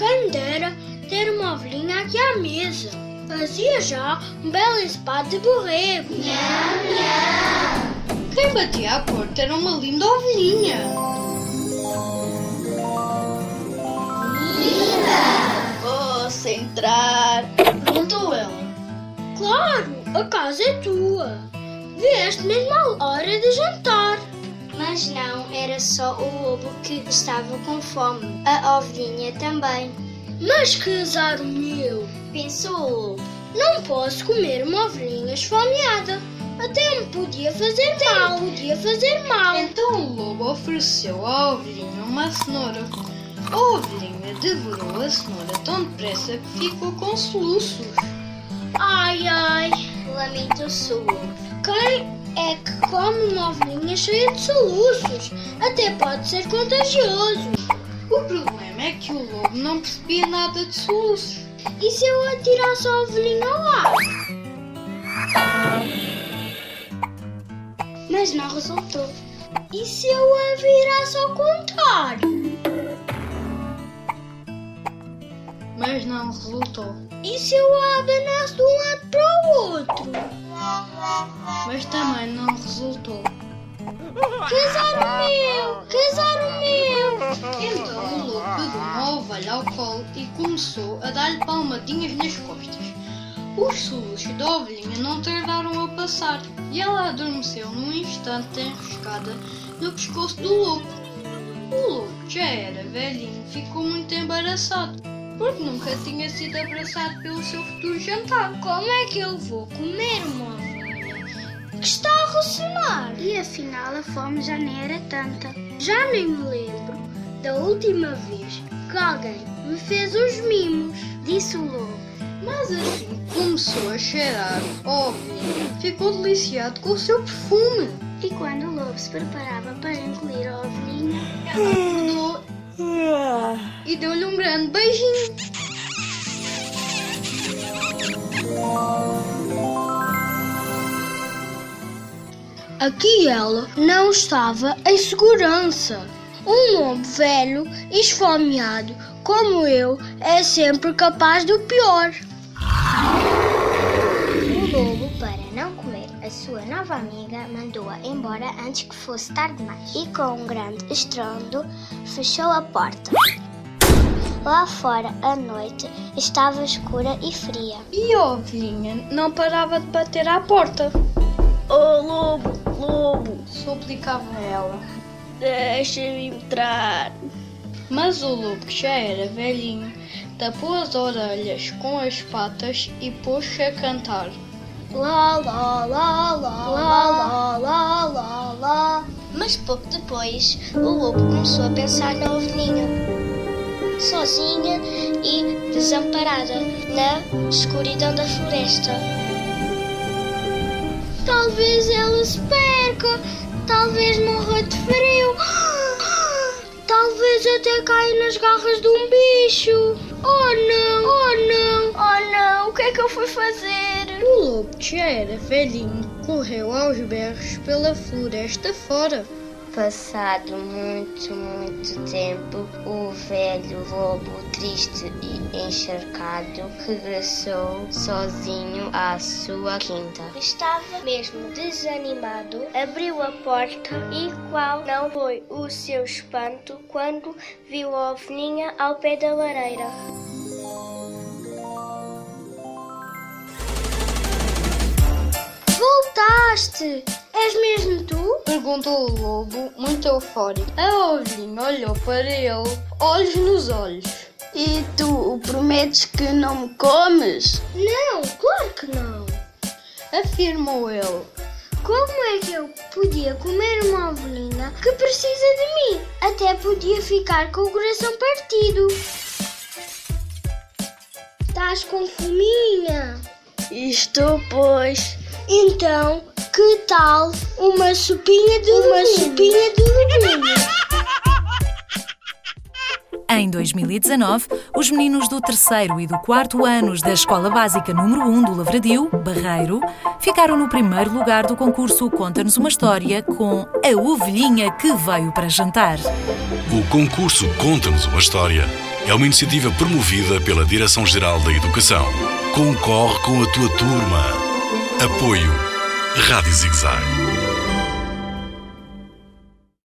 Quem dera ter uma ovelhinha aqui à mesa. Fazia já um belo ensopado de borrego. Quem batia à porta era uma linda ovelhinha. Linda! Posso entrar? Perguntou ela. Claro, a casa é tua. Vieste mesmo à hora de jantar. Mas não era só o lobo que estava com fome, a ovelhinha também. Mas que azar meu! Pensou o lobo. Não posso comer uma ovelhinha esfomeada. Até me podia fazer mal. Podia fazer mal. Então o lobo ofereceu à ovelhinha uma cenoura. A ovelhinha devorou a cenoura tão depressa que ficou com soluços. Ai, ai. Lamentou-se o lobo. Quem é que come uma ovelhinha cheia de soluços? Até pode ser contagioso. O problema é que o lobo não percebia nada de soluços. E se eu atirasse a ovelhinha ao ar? Mas não resultou. E se eu a virasse ao contrário? Mas não resultou. E se eu a abanasse de um lado para o outro? Mas também não resultou. Casar o meu! Casar o meu! Então o lobo pegou uma ovelha ao colo e começou a dar-lhe palmadinhas nas costas. Os soluços da ovelhinha não tardaram a passar e ela adormeceu num instante enroscada no pescoço do lobo. O lobo, que já era velhinho, ficou muito embaraçado porque nunca tinha sido abraçado pelo seu futuro jantar. Como é que eu vou comer uma que está a ressonar? E afinal a fome já nem era tanta. Já nem me lembro da última vez que alguém me fez os mimos. Disse o lobo. Mas assim começou a cheirar a ovelhinha, ficou deliciado com o seu perfume. E quando o lobo se preparava para engolir a ovelhinha, Ela acordou e deu-lhe um grande beijinho. Aqui ela não estava em segurança. Um lobo velho esfomeado como eu é sempre capaz do pior. o lobo, para não comer a sua nova amiga, mandou-a embora antes que fosse tarde demais. E com um grande estrondo, fechou a porta. Lá fora, a noite estava escura e fria. E a ovelhinha não parava de bater à porta. Oh lobo, lobo, Suplicava ela. deixa-me entrar. Mas o lobo, que já era velhinho, tapou as orelhas com as patas e pôs-se a cantar. Lá, lá, lá, lá, lá, lá, lá, lá, lá. Mas pouco depois, o lobo começou a pensar na ovelhinha. Sozinha e desamparada na escuridão da floresta. Talvez ela se perca, talvez morra de frio, talvez até caia nas garras de um bicho. Oh não, oh não, oh não, o que é que eu fui fazer? O lobo, que já era velhinho, correu aos berros pela floresta fora. Passado muito, muito tempo, o velho lobo, triste e encharcado, regressou sozinho à sua quinta. Estava mesmo desanimado, abriu a porta e qual não foi o seu espanto quando viu a ovelhinha ao pé da lareira. Voltaste! És mesmo tu? Perguntou o lobo, muito eufórico. A ovelhinha olhou para ele, olhos nos olhos. E tu prometes que não me comes? Não, claro que não. Afirmou ele. Como é que eu podia comer uma ovelhinha que precisa de mim? Até podia ficar com o coração partido. Estás com fominha? Estou, pois. Então, que tal uma sopinha de uma sopinha de legumes? Em 2019, os meninos do terceiro e do quarto anos da Escola Básica número 1 do Lavradio, Barreiro, ficaram no primeiro lugar do concurso Conta-nos uma História com A Ovelhinha que Veio para Jantar. O concurso Conta-nos uma História é uma iniciativa promovida pela Direção-Geral da Educação. Concorre com a tua turma. Apoio Rádio Zigzag.